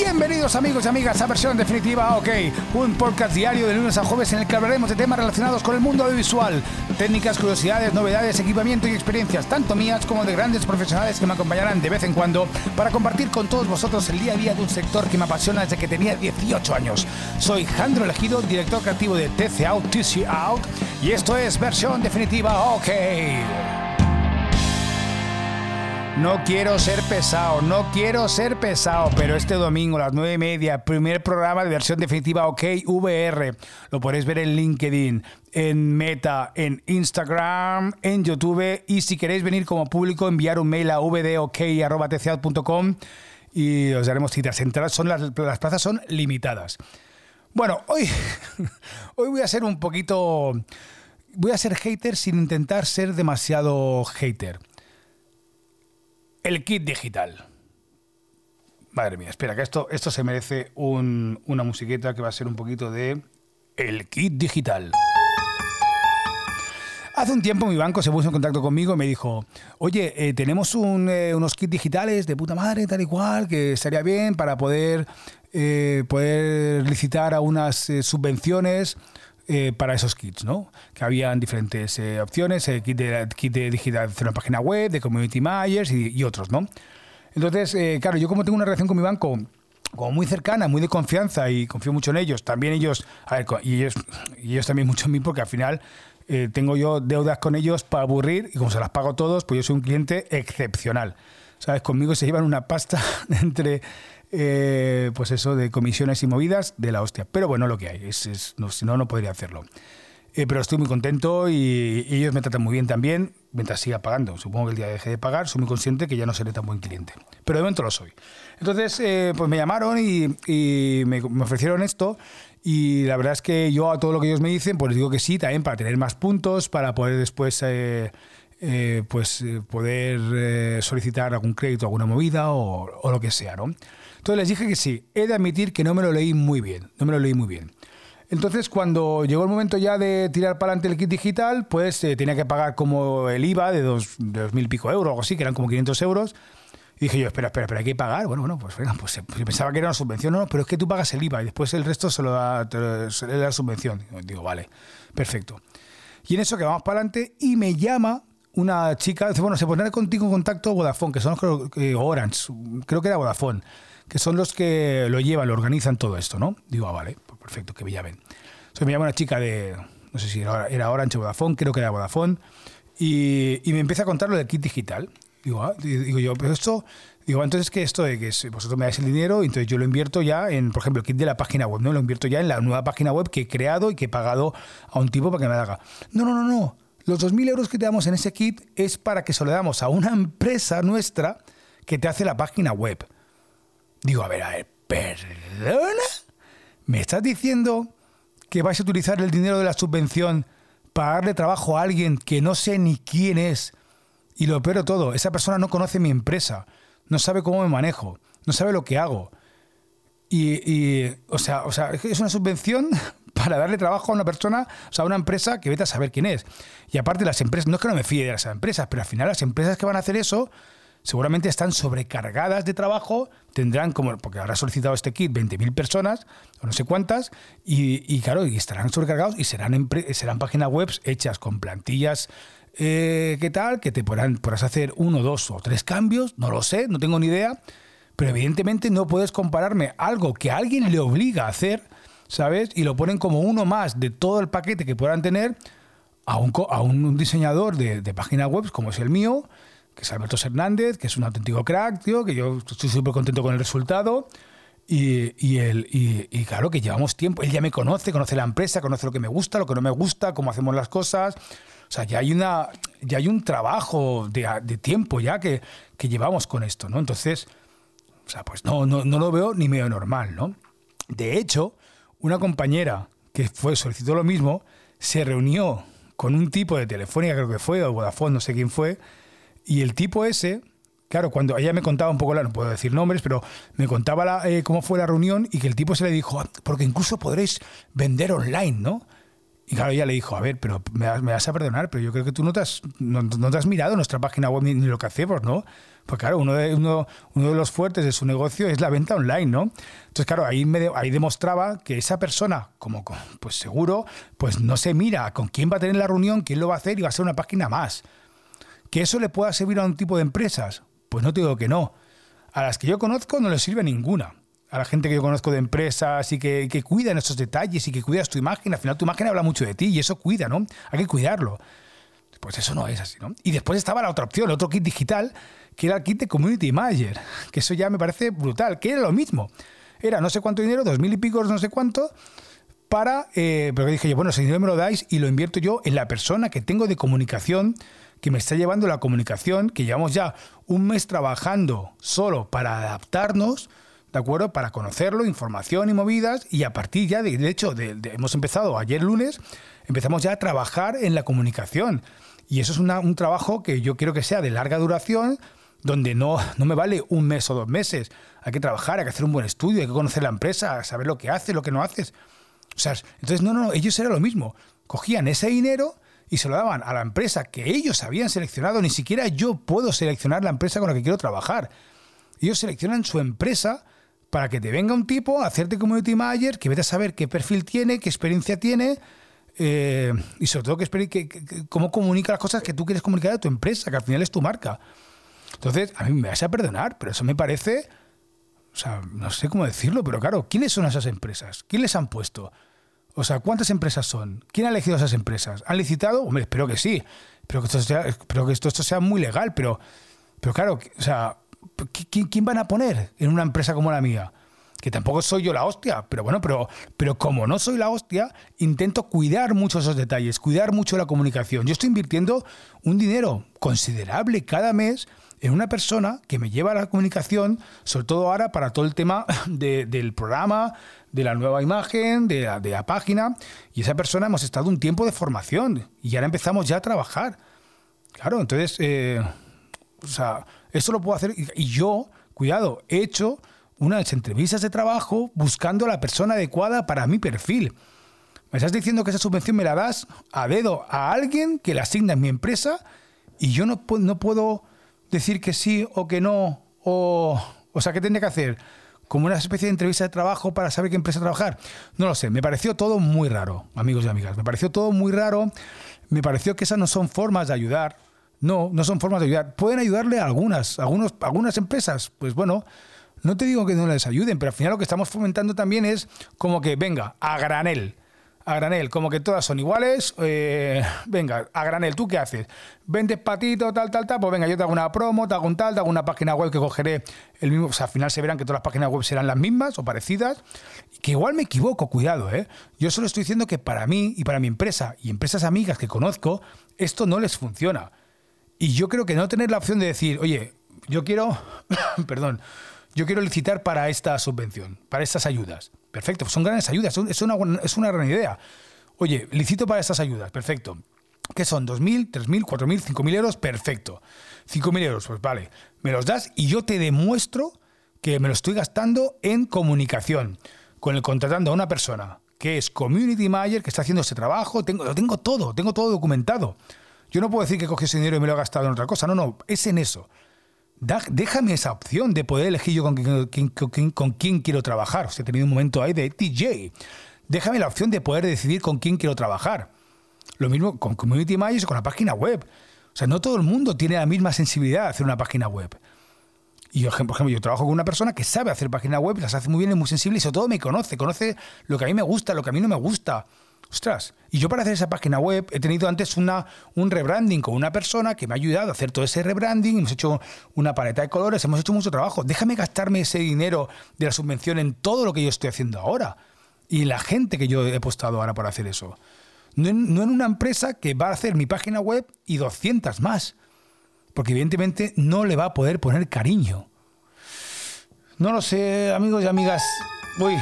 Bienvenidos amigos y amigas a versión definitiva OK, un podcast diario de lunes a jueves en el que hablaremos de temas relacionados con el mundo audiovisual, técnicas, curiosidades, novedades, equipamiento y experiencias, tanto mías como de grandes profesionales que me acompañarán de vez en cuando para compartir con todos vosotros el día a día de un sector que me apasiona desde que tenía 18 años. Soy Jandro Elegido, director creativo de TC Out, TC Out, y esto es versión definitiva OK. No quiero ser pesado, no quiero ser pesado, pero este domingo a las nueve y media, primer programa de versión definitiva OK VR. Lo podéis ver en LinkedIn, en Meta, en Instagram, en YouTube y si queréis venir como público, enviar un mail a vdok.tcad.com y os daremos citas. Son las, las plazas son limitadas. Bueno, hoy, hoy voy a ser un poquito... Voy a ser hater sin intentar ser demasiado hater. El kit digital. Madre mía, espera, que esto, esto se merece una musiqueta que va a ser un poquito de El kit digital. Hace un tiempo mi banco se puso en contacto conmigo y me dijo, oye, eh, tenemos eh, unos kits digitales de puta madre, tal y cual, que estaría bien para poder, eh, poder licitar a unas subvenciones eh, para esos kits, ¿no? Que habían diferentes eh, opciones, el kit de, kit de digitalización de una página web, de community managers y, otros, ¿no? Entonces, eh, claro, yo como tengo una relación con mi banco como muy cercana, muy de confianza y confío mucho en ellos, también ellos, a ver, y ellos, y ellos también mucho en mí porque al final tengo yo deudas con ellos para aburrir y como se las pago todos, pues yo soy un cliente excepcional. ¿Sabes? Conmigo se llevan una pasta entre eh, pues eso, de comisiones y movidas de la hostia. Pero bueno, lo que hay, es, no, si no, no podría hacerlo. Eh, pero estoy muy contento y, ellos me tratan muy bien también mientras siga pagando. Supongo que el día que deje de pagar, soy muy consciente que ya no seré tan buen cliente. Pero de momento lo soy. Entonces, eh, pues me llamaron y, me, ofrecieron esto. Y la verdad es que yo a todo lo que ellos me dicen, pues digo que sí, también para tener más puntos, para poder después pues, poder solicitar algún crédito, alguna movida o, lo que sea, ¿no? Entonces les dije que sí. He de admitir que no me lo leí muy bien. No me lo leí muy bien. Entonces, cuando llegó el momento ya de tirar para adelante el kit digital, pues eh, tenía que pagar como el IVA de dos, mil y pico euros, algo así, que eran como 500 euros. Y dije yo, espera, espera, espera, hay que pagar. Bueno, bueno, pues venga, pues, pensaba que era una subvención, no, pero es que tú pagas el IVA y después el resto se lo da, la subvención. Digo, vale, perfecto. Y en eso que vamos para adelante y me llama una chica, bueno, se pondrá contigo en contacto Vodafone, que son los que, Orange, creo que era Vodafone que son los que lo llevan, lo organizan todo esto, ¿no? Digo, ah, vale, pues perfecto, que me llamen. Entonces me llama una chica de, no sé si era, era Orange o Vodafone, creo que era Vodafone, y, y me empieza a contar lo del kit digital. Digo, ah, digo yo, pero esto, digo, entonces que esto de que vosotros me dais el dinero, entonces yo lo invierto ya en, por ejemplo, el kit de la página web, ¿no? Lo invierto ya en la nueva página web que he creado y que he pagado a un tipo para que me haga. No, no, no, no. Los 2.000 euros que te damos en ese kit es para que se lo damos a una empresa nuestra que te hace la página web. Digo, a ver, a ver, ¿perdona? ¿Me estás diciendo que vais a utilizar el dinero de la subvención para darle trabajo a alguien que no sé ni quién es? Y lo peor todo, esa persona no conoce mi empresa, no sabe cómo me manejo, no sabe lo que hago. Y, o, sea, o sea, es una subvención para darle trabajo a una persona, o sea, a una empresa que vete a saber quién es. Y aparte las empresas, no es que no me fíe de esas empresas, pero al final las empresas que van a hacer eso seguramente están sobrecargadas de trabajo, tendrán como, porque habrá solicitado este kit 20.000 personas, o no sé cuántas, y, claro, y estarán sobrecargados y serán, serán páginas web hechas con plantillas, eh, ¿qué tal? Que te podrán, podrás hacer uno, dos o tres cambios, no lo sé, no tengo ni idea, pero evidentemente no puedes compararme algo que alguien le obliga a hacer, ¿sabes? Y lo ponen como uno más de todo el paquete que puedan tener a un, a un diseñador de, de páginas web como es el mío, que es Alberto Hernández, que es un auténtico crack, tío, que yo estoy súper contento con el resultado. Y, y, y, claro, que llevamos tiempo. Él ya me conoce, conoce la empresa, conoce lo que me gusta, lo que no me gusta, cómo hacemos las cosas. O sea, ya hay, una, ya hay un trabajo de, de tiempo ya que, que, llevamos con esto, ¿no? Entonces, o sea, pues no, no, no lo veo ni medio normal, ¿no? De hecho, una compañera que fue, solicitó lo mismo, se reunió con un tipo de Telefónica, creo que fue, o Vodafone, no sé quién fue, y el tipo ese, claro, cuando ella me contaba un poco, no puedo decir nombres, pero me contaba eh, cómo fue la reunión y que el tipo se le dijo, ah, porque incluso podréis vender online, ¿no? Y claro, ella le dijo, a ver, pero me, vas a perdonar, pero yo creo que tú no te has, no, te has mirado nuestra página web ni, lo que hacemos, ¿no? Pues claro, uno de, uno, uno de los fuertes de su negocio es la venta online, ¿no? Entonces, claro, ahí, me, ahí demostraba que esa persona, como pues seguro, pues no se mira con quién va a tener la reunión, quién lo va a hacer y va a ser una página más. ¿Que eso le pueda servir a un tipo de empresas? Pues no te digo que no. A las que yo conozco no le sirve ninguna a la gente que yo conozco de empresas y que, que cuidan esos detalles y que cuidas tu imagen, al final tu imagen habla mucho de ti y eso cuida, ¿no? Hay que cuidarlo. Pues eso no es así, ¿no? Y después estaba la otra opción, el otro kit digital, que era el kit de Community Manager, que eso ya me parece brutal, que era lo mismo. Era no sé cuánto dinero, dos mil y pico, no sé cuánto, para, eh, pero dije yo, bueno, ese dinero me lo dais y lo invierto yo en la persona que tengo de comunicación, que me está llevando la comunicación, que llevamos ya un mes trabajando solo para adaptarnos, ¿de acuerdo? Para conocerlo, información y movidas, y a partir ya, de, hecho, hemos empezado ayer lunes, empezamos ya a trabajar en la comunicación. Y eso es un trabajo que yo quiero que sea de larga duración, donde no, no me vale un mes o dos meses. Hay que trabajar, hay que hacer un buen estudio, hay que conocer la empresa, saber lo que hace, lo que no haces. Entonces, no, no, no, ellos era lo mismo. Cogían ese dinero y se lo daban a la empresa que ellos habían seleccionado. Ni siquiera yo puedo seleccionar la empresa con la que quiero trabajar. Ellos seleccionan su empresa para que te venga un tipo a hacerte community manager, que vete a saber qué perfil tiene, qué experiencia tiene eh, y sobre todo que, cómo comunica las cosas que tú quieres comunicar a tu empresa, que al final es tu marca. Entonces, a mí me vas a perdonar, pero eso me parece, o sea, no sé cómo decirlo, pero claro, ¿quiénes son esas empresas? ¿Quién les han puesto? O sea, ¿cuántas empresas son? ¿Quién ha elegido esas empresas? ¿Han licitado? Hombre, espero que sí. Espero que esto sea, que esto sea muy legal, pero, pero claro, o sea, ¿quién, van a poner en una empresa como la mía? que tampoco soy yo la hostia, pero bueno, pero, pero como no soy la hostia, intento cuidar mucho esos detalles, cuidar mucho la comunicación. Yo estoy invirtiendo un dinero considerable cada mes en una persona que me lleva a la comunicación, sobre todo ahora para todo el tema del programa, de la nueva imagen, de la, página, y esa persona hemos estado un tiempo de formación y ahora empezamos ya a trabajar. Claro, entonces, eh, o sea, eso lo puedo hacer. Y yo, cuidado, he hecho unas entrevistas de trabajo buscando a la persona adecuada para mi perfil. Me estás diciendo que esa subvención me la das a dedo a alguien que la asigna en mi empresa y yo no, no puedo decir que sí o que no. O, o sea, ¿qué tendría que hacer? Como una especie de entrevista de trabajo para saber qué empresa trabajar. No lo sé, me pareció todo muy raro, amigos y amigas. Me pareció todo muy raro. Me pareció que esas no son formas de ayudar no, no son formas de ayudar. Pueden ayudarle a algunas, algunos, algunas empresas. Pues bueno, no te digo que no les ayuden, pero al final lo que estamos fomentando también es como que venga, a granel. A granel, como que todas son iguales. Eh, venga, a granel, ¿tú qué haces? ¿Vendes patito, tal, tal, tal? Pues venga, yo te hago una promo, te hago un tal, te hago una página web que cogeré el mismo. O sea, al final se verán que todas las páginas web serán las mismas o parecidas. Que igual me equivoco, cuidado, ¿eh? Yo solo estoy diciendo que para mí y para mi empresa y empresas amigas que conozco, esto no les funciona. Y yo creo que no tener la opción de decir, oye, yo quiero, perdón, yo quiero licitar para esta subvención, para estas ayudas. Perfecto, son grandes ayudas, es una, es una gran idea. Oye, licito para estas ayudas, perfecto. ¿Qué son? ¿2.000, 3.000, 4.000, 5.000 euros? Perfecto. 5.000 euros, pues vale. Me los das y yo te demuestro que me lo estoy gastando en comunicación, con el contratando a una persona que es community manager, que está haciendo ese trabajo, tengo, lo tengo todo, tengo todo documentado. Yo no puedo decir que coge ese dinero y me lo he gastado en otra cosa. No, no, es en eso. déjame esa opción de poder elegir yo con quién, con quién, quiero trabajar. O sea, he tenido un momento ahí de TJ. Déjame la opción de poder decidir con quién quiero trabajar. Lo mismo con Community Managers con la página web. O sea, no todo el mundo tiene la misma sensibilidad de hacer una página web. Y yo, por ejemplo, yo trabajo con una persona que sabe hacer página web, las hace muy bien, es muy sensible y sobre todo me conoce, conoce lo que a mí me gusta, lo que a mí no me gusta. Ostras, y yo para hacer esa página web he tenido antes una, un rebranding con una persona que me ha ayudado a hacer todo ese rebranding, hemos hecho una paleta de colores, hemos hecho mucho trabajo. Déjame gastarme ese dinero de la subvención en todo lo que yo estoy haciendo ahora y la gente que yo he postado ahora para hacer eso. No en, no en una empresa que va a hacer mi página web y 200 más, porque evidentemente no le va a poder poner cariño. No lo sé, amigos y amigas. Uy,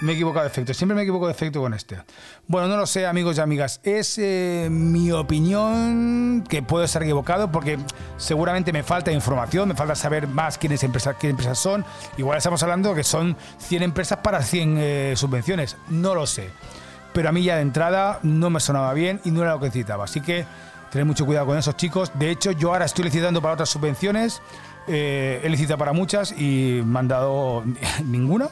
me he equivocado de efecto. Siempre me equivoco de efecto con este. Bueno, no lo sé, amigos y amigas. Es eh, mi opinión, que puedo estar equivocado porque seguramente me falta información, me falta saber más quiénes empresas, qué empresas son. Igual estamos hablando que son 100 empresas para 100 eh, subvenciones. No lo sé. pero a mí ya de entrada no me sonaba bien y no era lo que necesitaba. Así que tener mucho cuidado con esos chicos. De hecho, yo ahora estoy licitando para otras subvenciones. Eh, he licitado para muchas y me han dado ninguna.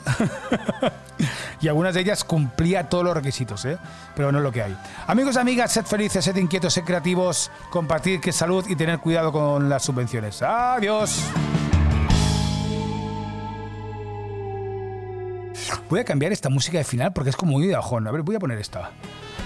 y algunas de ellas cumplía todos los requisitos, ¿eh? pero no es lo que hay. Amigos amigas, sed felices, sed inquietos, sed creativos, compartir que salud y tener cuidado con las subvenciones. Adiós. Voy a cambiar esta música de final porque es como muy de bajón. A ver, voy a poner esta.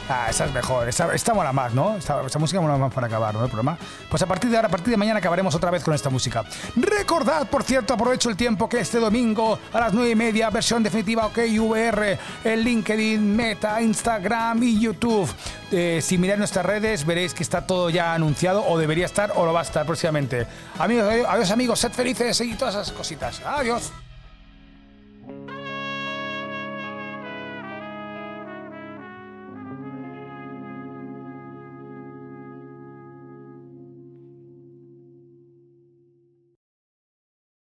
Ah, esa es mejor. Esta, esta mola más, ¿no? Esta, música mola más para acabar, ¿no? El problema. Pues a partir de ahora, a partir de mañana acabaremos otra vez con esta música. Recordad, por cierto, aprovecho el tiempo que este domingo a las 9 y media, versión definitiva OK VR, en LinkedIn, Meta, Instagram y YouTube. Eh, si miráis nuestras redes, veréis que está todo ya anunciado, o debería estar, o lo va a estar próximamente. Amigos, adiós amigos, sed felices y todas esas cositas. Adiós.